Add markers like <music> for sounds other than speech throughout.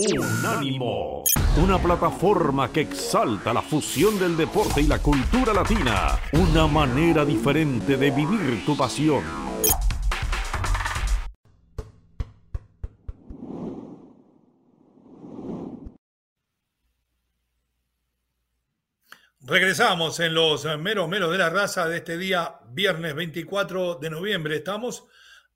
Unánimo, una plataforma que exalta la fusión del deporte y la cultura latina, una manera diferente de vivir tu pasión. Regresamos en los meros meros de la raza de este día, viernes 24 de noviembre. Estamos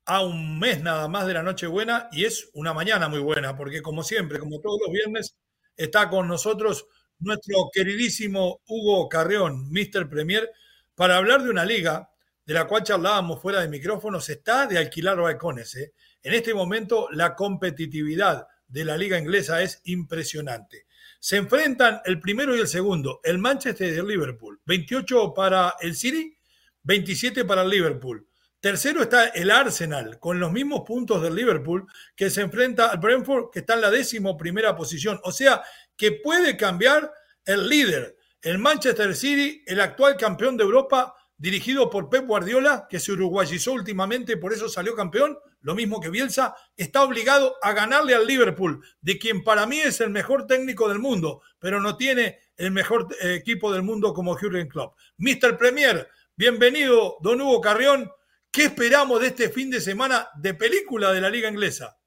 a un mes nada más de la Nochebuena y es una mañana muy buena, porque como siempre, como todos los viernes, está con nosotros nuestro queridísimo Hugo Carreón, Mr. Premier, para hablar de una liga de la cual charlábamos fuera de micrófonos, está de alquilar balcones. ¿eh? En este momento la competitividad de la liga inglesa es impresionante. Se enfrentan el primero y el segundo, el Manchester y el Liverpool. 28 para el City, 27 para el Liverpool. Tercero está el Arsenal, con los mismos puntos del Liverpool, que se enfrenta al Brentford, que está en la décimo primera posición. O sea, que puede cambiar el líder. El Manchester City, el actual campeón de Europa, dirigido por Pep Guardiola, que se uruguayizó últimamente, por eso salió campeón, lo mismo que Bielsa, está obligado a ganarle al Liverpool, de quien para mí es el mejor técnico del mundo, pero no tiene el mejor eh, equipo del mundo como Jürgen Klopp. Mr. Premier, bienvenido, don Hugo Carrión. ¿Qué esperamos de este fin de semana de película de la Liga Inglesa?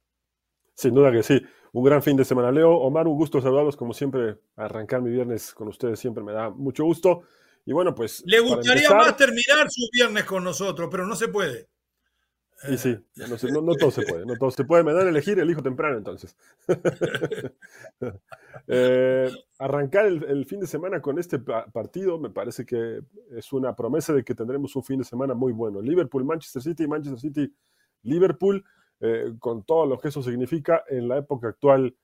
Sin duda que sí. Un gran fin de semana, Leo. Omar, un gusto saludarlos como siempre. Arrancar mi viernes con ustedes siempre me da mucho gusto. Y bueno, pues. Le gustaría más terminar su viernes con nosotros, pero no se puede. Y sí, no, todo se puede, no todo se puede. Me dan a elegir, elijo temprano entonces. <laughs> Eh, arrancar el, fin de semana con este partido me parece que es una promesa de que tendremos un fin de semana muy bueno. Liverpool, Manchester City, Manchester City, Liverpool, eh, con todo lo que eso significa en la época actual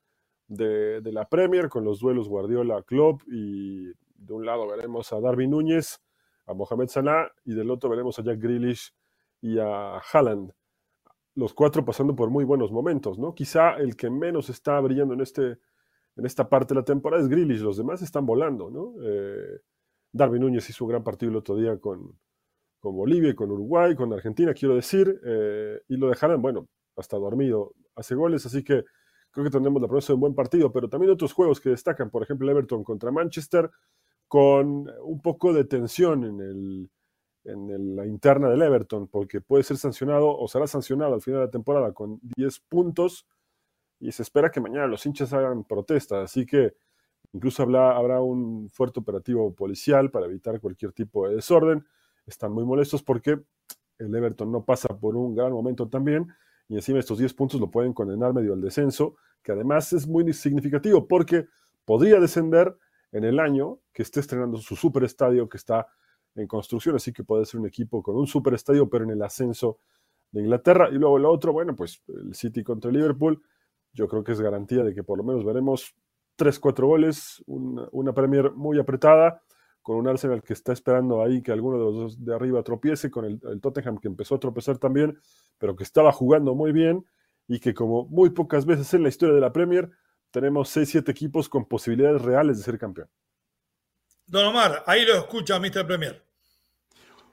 de, de la Premier, con los duelos Guardiola Club y de un lado veremos a Darby Núñez, a Mohamed Salah y del otro veremos a Jack Grealish y a Haaland. Los cuatro pasando por muy buenos momentos, ¿no? Quizá el que menos está brillando en, este, en esta parte de la temporada es Grealish, los demás están volando, ¿no? Eh, Darby Núñez hizo un gran partido el otro día con, con Bolivia, con Uruguay, con Argentina, quiero decir, eh, y lo de Haaland, bueno, hasta dormido, hace goles, así que creo que tendremos la promesa de un buen partido, pero también otros juegos que destacan, por ejemplo, Everton contra Manchester, con un poco de tensión en, el, en la interna del Everton, porque puede ser sancionado o será sancionado al final de la temporada con 10 puntos y se espera que mañana los hinchas hagan protesta, así que incluso habrá, habrá un fuerte operativo policial para evitar cualquier tipo de desorden. Están muy molestos porque el Everton no pasa por un gran momento también y encima estos 10 puntos lo pueden condenar medio al descenso, que además es muy significativo porque podría descender en el año que esté estrenando su superestadio que está en construcción, así que puede ser un equipo con un superestadio, pero en el ascenso de Inglaterra. Y luego lo otro, bueno, pues el City contra Liverpool, yo creo que es garantía de que por lo menos veremos 3-4 goles, una, Premier muy apretada, con un Arsenal que está esperando ahí que alguno de los dos de arriba tropiece, con el, el Tottenham que empezó a tropezar también, pero que estaba jugando muy bien y que como muy pocas veces en la historia de la Premier, tenemos 6-7 equipos con posibilidades reales de ser campeón. Don Omar, ahí lo escucha Mr. Premier.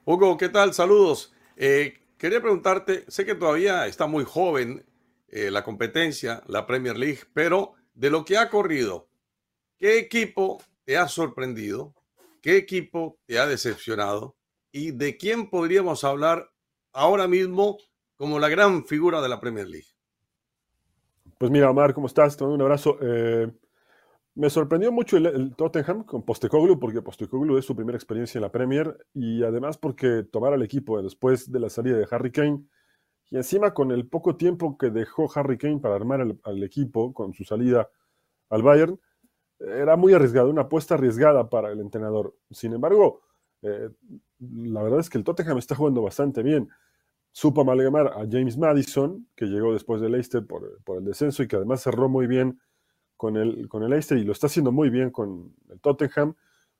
Hugo, ¿qué tal? Saludos. Eh, quería preguntarte, sé que todavía está muy joven eh, la competencia, la Premier League, pero de lo que ha corrido, ¿qué equipo te ha sorprendido? ¿Qué equipo te ha decepcionado? ¿Y de quién podríamos hablar ahora mismo como la gran figura de la Premier League? Pues mira, Omar, ¿cómo estás? Te mando un abrazo. Eh, me sorprendió mucho el, Tottenham con Postecoglou, porque Postecoglou es su primera experiencia en la Premier y además porque tomar al equipo después de la salida de Harry Kane y encima con el poco tiempo que dejó Harry Kane para armar al, equipo con su salida al Bayern, era muy arriesgado, una apuesta arriesgada para el entrenador. Sin embargo, eh, la verdad es que el Tottenham está jugando bastante bien supo amalgamar a James Madison, que llegó después del Leicester por, el descenso y que además cerró muy bien con el, con el Leicester y lo está haciendo muy bien con el Tottenham,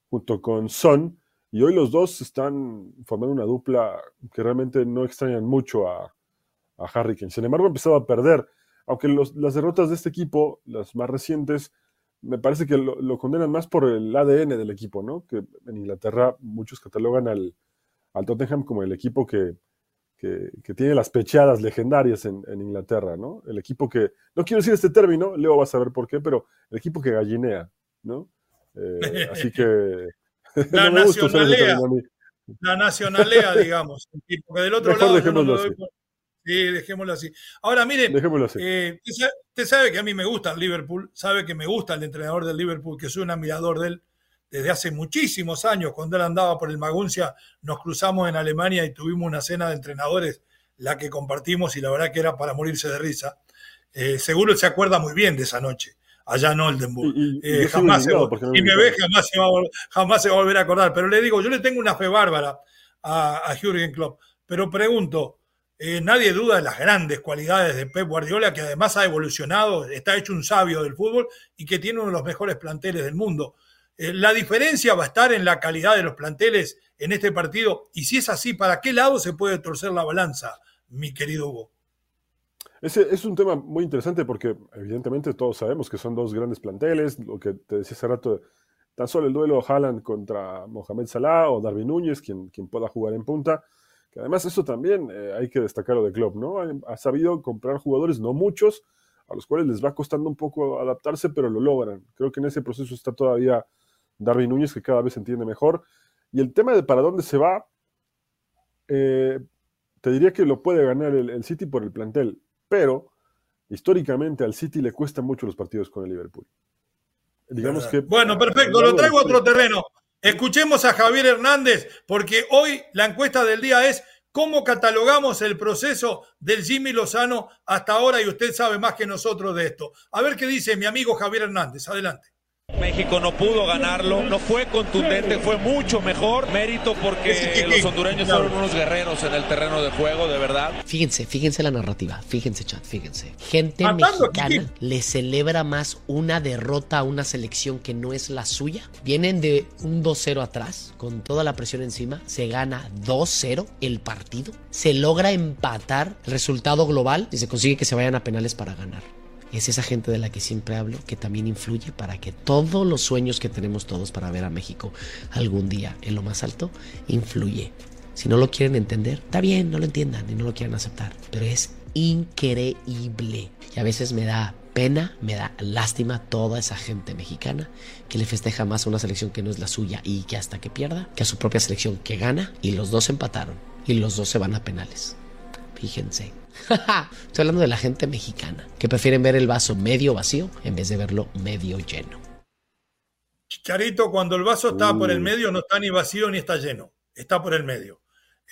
junto con Son. Y hoy los dos están formando una dupla que realmente no extrañan mucho a, a Harry Kane. Sin embargo, ha empezado a perder. Aunque las derrotas de este equipo, las más recientes, me parece que lo, lo, condenan más por el ADN del equipo, ¿no? Que en Inglaterra muchos catalogan al, al Tottenham como el equipo que, que, tiene las pechadas legendarias en, Inglaterra, ¿no? El equipo que, no quiero decir este término, Leo va a saber por qué, pero el equipo que gallinea, ¿no? Eh, así que... <laughs> La nacionalea, la nacionalea, digamos, <laughs> porque del otro lado... Dejémoslo así. Sí, dejémoslo así. Ahora, miren, eh, usted sabe que a mí me gusta el Liverpool, sabe que me gusta el entrenador del Liverpool, que soy un admirador de él, desde hace muchísimos años, cuando él andaba por el Maguncia, nos cruzamos en Alemania y tuvimos una cena de entrenadores, la que compartimos y la verdad que era para morirse de risa. Eh, seguro se acuerda muy bien de esa noche, allá en Oldenburg. Y, eh, jamás, se, me ve, jamás se, va jamás se va a volver a acordar. Pero le digo, yo le tengo una fe bárbara a, a Jürgen Klopp. Pero pregunto, eh, nadie duda de las grandes cualidades de Pep Guardiola, que además ha evolucionado, está hecho un sabio del fútbol y que tiene uno de los mejores planteles del mundo. Eh, la diferencia va a estar en la calidad de los planteles en este partido. Y si es así, ¿para qué lado se puede torcer la balanza, mi querido Hugo? Ese es un tema muy interesante porque evidentemente todos sabemos que son dos grandes planteles, lo que te decía hace rato, tan solo el duelo Haaland contra Mohamed Salah o Darwin Núñez, quien, quien pueda jugar en punta, que además eso también eh, hay que destacarlo de Klopp, ¿no? Ha, sabido comprar jugadores, no muchos, a los cuales les va costando un poco adaptarse, pero lo logran. Creo que en ese proceso está todavía Darwin Núñez, que cada vez se entiende mejor. Y el tema de para dónde se va, eh, te diría que lo puede ganar el, City por el plantel, pero históricamente al City le cuestan mucho los partidos con el Liverpool. Digamos que, bueno, perfecto, lo traigo a otro terreno. Escuchemos a Javier Hernández, porque hoy la encuesta del día es cómo catalogamos el proceso del Jimmy Lozano hasta ahora y usted sabe más que nosotros de esto. A ver qué dice mi amigo Javier Hernández. Adelante. México no pudo ganarlo, no fue contundente, fue mucho mejor. Mérito porque los hondureños fueron unos guerreros en el terreno de juego, de verdad. Fíjense, fíjense la narrativa, fíjense, chat, fíjense. Gente mexicana le celebra más una derrota a una selección que no es la suya. Vienen de un 2-0 atrás, con toda la presión encima, se gana 2-0 el partido, se logra empatar el resultado global y se consigue que se vayan a penales para ganar es esa gente de la que siempre hablo que también influye para que todos los sueños que tenemos todos para ver a México algún día en lo más alto, influye. Si no lo quieren entender, está bien, no lo entiendan y no lo quieren aceptar, pero es increíble. Y a veces me da pena, me da lástima toda esa gente mexicana que le festeja más a una selección que no es la suya y que hasta que pierda, que a su propia selección que gana y los dos empataron y los dos se van a penales. Fíjense. <laughs> Estoy hablando de la gente mexicana, que prefieren ver el vaso medio vacío en vez de verlo medio lleno. Chicharito, cuando el vaso está por el medio, no está ni vacío ni está lleno, está por el medio.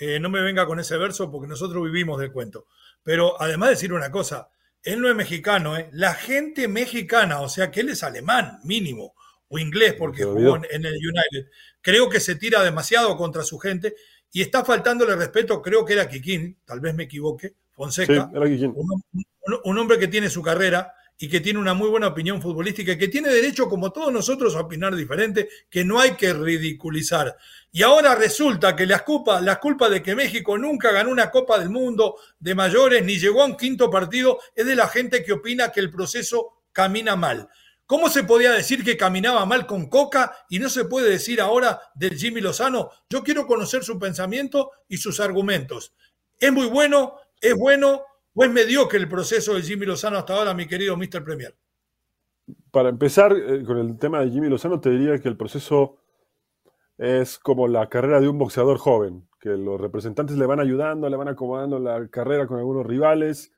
Eh, no me venga con ese verso porque nosotros vivimos del cuento. Pero además de decir una cosa, él no es mexicano, ¿eh? la gente mexicana, o sea que él es alemán, mínimo, o inglés porque jugó en el United, creo que se tira demasiado contra su gente y está faltándole respeto, creo que era Kikín, tal vez me equivoque, Fonseca, un, hombre que tiene su carrera y que tiene una muy buena opinión futbolística y que tiene derecho, como todos nosotros, a opinar diferente, que no hay que ridiculizar. Y ahora resulta que las culpas la culpa de que México nunca ganó una Copa del Mundo de mayores ni llegó a un quinto partido es de la gente que opina que el proceso camina mal. ¿Cómo se podía decir que caminaba mal con Coca y no se puede decir ahora del Jimmy Lozano? Yo quiero conocer su pensamiento y sus argumentos. Es muy bueno, ¿Es bueno o es mediocre el proceso de Jimmy Lozano hasta ahora, mi querido Mr. Premier? Para empezar eh, con el tema de Jimmy Lozano, te diría que el proceso es como la carrera de un boxeador joven, que los representantes le van ayudando, le van acomodando la carrera con algunos rivales,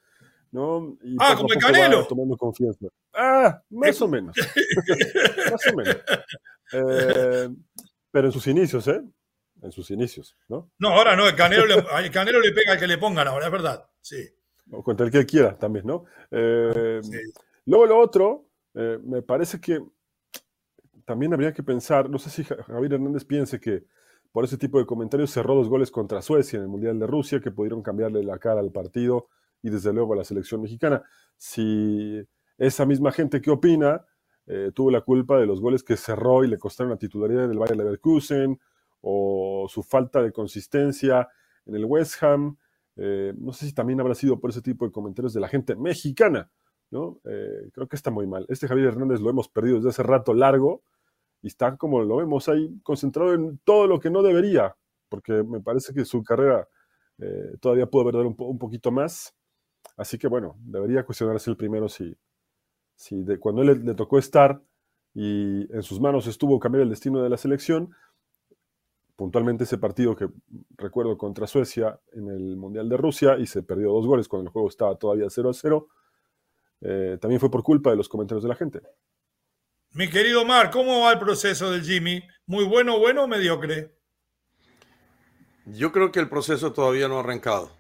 ¿no? ah, como el Canelo. tomando confianza. Ah, más o menos. <laughs> más o menos. Eh, pero en sus inicios, ¿eh? en sus inicios, ¿no? No, ahora no, el Canelo, le, Canelo le pega al que le pongan ahora, es verdad, sí. O contra el que quiera también, ¿no? Eh, luego lo otro, eh, me parece que también habría que pensar, no sé si Javier Hernández piense que por ese tipo de comentarios cerró dos goles contra Suecia en el Mundial de Rusia que pudieron cambiarle la cara al partido y desde luego a la selección mexicana. Si esa misma gente que opina eh, tuvo la culpa de los goles que cerró y le costaron la titularidad del Bayer Leverkusen, o su falta de consistencia en el West Ham. Eh, no sé si también habrá sido por ese tipo de comentarios de la gente mexicana, ¿no? Eh, creo que está muy mal. Este Javier Hernández lo hemos perdido desde hace rato largo y está como lo vemos ahí concentrado en todo lo que no debería, porque me parece que su carrera todavía pudo perder un, un, poquito más. Así que bueno, debería cuestionarse el primero si, si de, cuando él le, tocó estar y en sus manos estuvo cambiar el destino de la selección, puntualmente ese partido que recuerdo contra Suecia en el Mundial de Rusia y se perdió dos goles cuando el juego estaba todavía 0 a 0, eh, también fue por culpa de los comentarios de la gente. Mi querido Mar, ¿cómo va el proceso del Jimmy? ¿Muy bueno, bueno o mediocre? Yo creo que el proceso todavía no ha arrancado.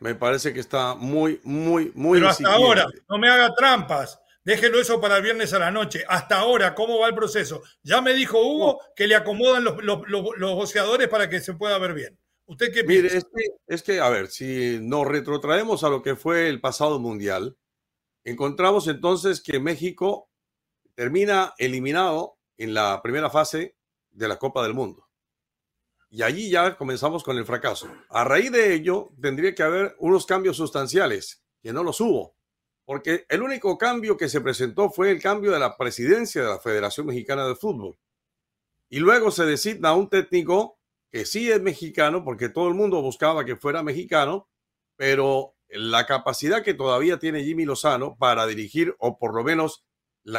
Me parece que está muy, muy, muy. Pero hasta ahora, no me haga trampas. Déjelo eso para el viernes a la noche. Hasta ahora, ¿cómo va el proceso? Ya me dijo Hugo que le acomodan los, los, boceadores para que se pueda ver bien. ¿Usted qué piensa? Mire, es que, es que, a ver, si nos retrotraemos a lo que fue el pasado mundial, encontramos entonces que México termina eliminado en la primera fase de la Copa del Mundo. Y allí ya comenzamos con el fracaso. A raíz de ello, tendría que haber unos cambios sustanciales, que no los hubo, porque el único cambio que se presentó fue el cambio de la presidencia de la Federación Mexicana de Fútbol. Y luego se designa un técnico que sí es mexicano, porque todo el mundo buscaba que fuera mexicano, pero la capacidad que todavía tiene Jimmy Lozano para dirigir, o por lo menos,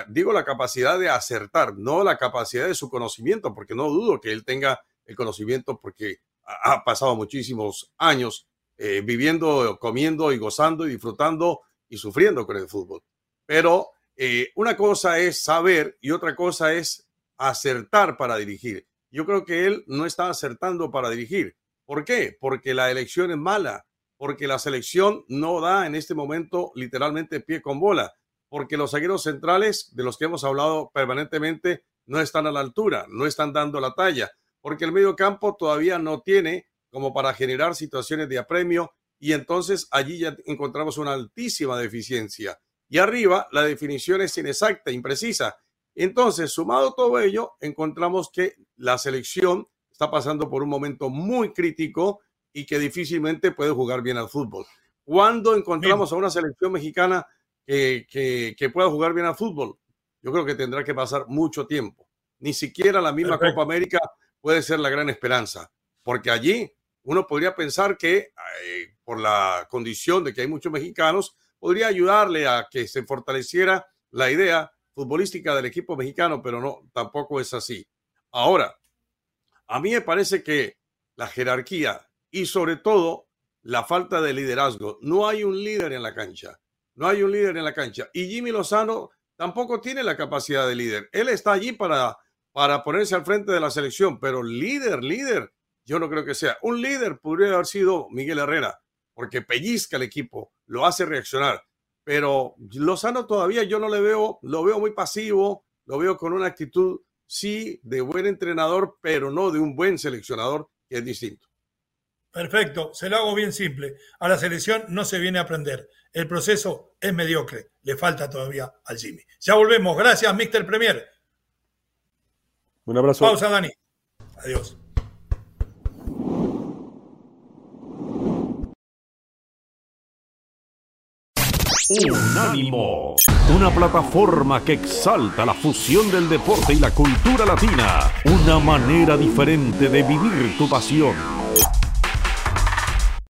digo la capacidad de acertar, no la capacidad de su conocimiento, porque no dudo que él tenga el conocimiento porque ha pasado muchísimos años eh, viviendo, comiendo y gozando y disfrutando y sufriendo con el fútbol. Pero eh, una cosa es saber y otra cosa es acertar para dirigir. Yo creo que él no está acertando para dirigir. ¿Por qué? Porque la elección es mala, porque la selección no da en este momento literalmente pie con bola, porque los zagueros centrales de los que hemos hablado permanentemente no están a la altura, no están dando la talla porque el medio campo todavía no tiene como para generar situaciones de apremio y entonces allí ya encontramos una altísima deficiencia. Y arriba la definición es inexacta, imprecisa. Entonces, sumado todo ello, encontramos que la selección está pasando por un momento muy crítico y que difícilmente puede jugar bien al fútbol. ¿Cuándo encontramos a una selección mexicana que, que, pueda jugar bien al fútbol? Yo creo que tendrá que pasar mucho tiempo. Ni siquiera la misma Copa América puede ser la gran esperanza, porque allí uno podría pensar que eh, por la condición de que hay muchos mexicanos, podría ayudarle a que se fortaleciera la idea futbolística del equipo mexicano, pero no, tampoco es así. Ahora, a mí me parece que la jerarquía y sobre todo la falta de liderazgo, no hay un líder en la cancha, no hay un líder en la cancha. Y Jimmy Lozano tampoco tiene la capacidad de líder. Él está allí para para ponerse al frente de la selección, pero líder, líder, yo no creo que sea. Un líder podría haber sido Miguel Herrera, porque pellizca el equipo, lo hace reaccionar. Pero Lozano todavía yo no le veo, lo veo muy pasivo, lo veo con una actitud, sí, de buen entrenador, pero no de un buen seleccionador, que es distinto. Perfecto, se lo hago bien simple. A la selección no se viene a aprender. El proceso es mediocre. Le falta todavía al Jimmy. Ya volvemos. Gracias, Mr. Premier. Un abrazo. Pausa, Dani. Adiós. Unánimo, una plataforma que exalta la fusión del deporte y la cultura latina, una manera diferente de vivir tu pasión.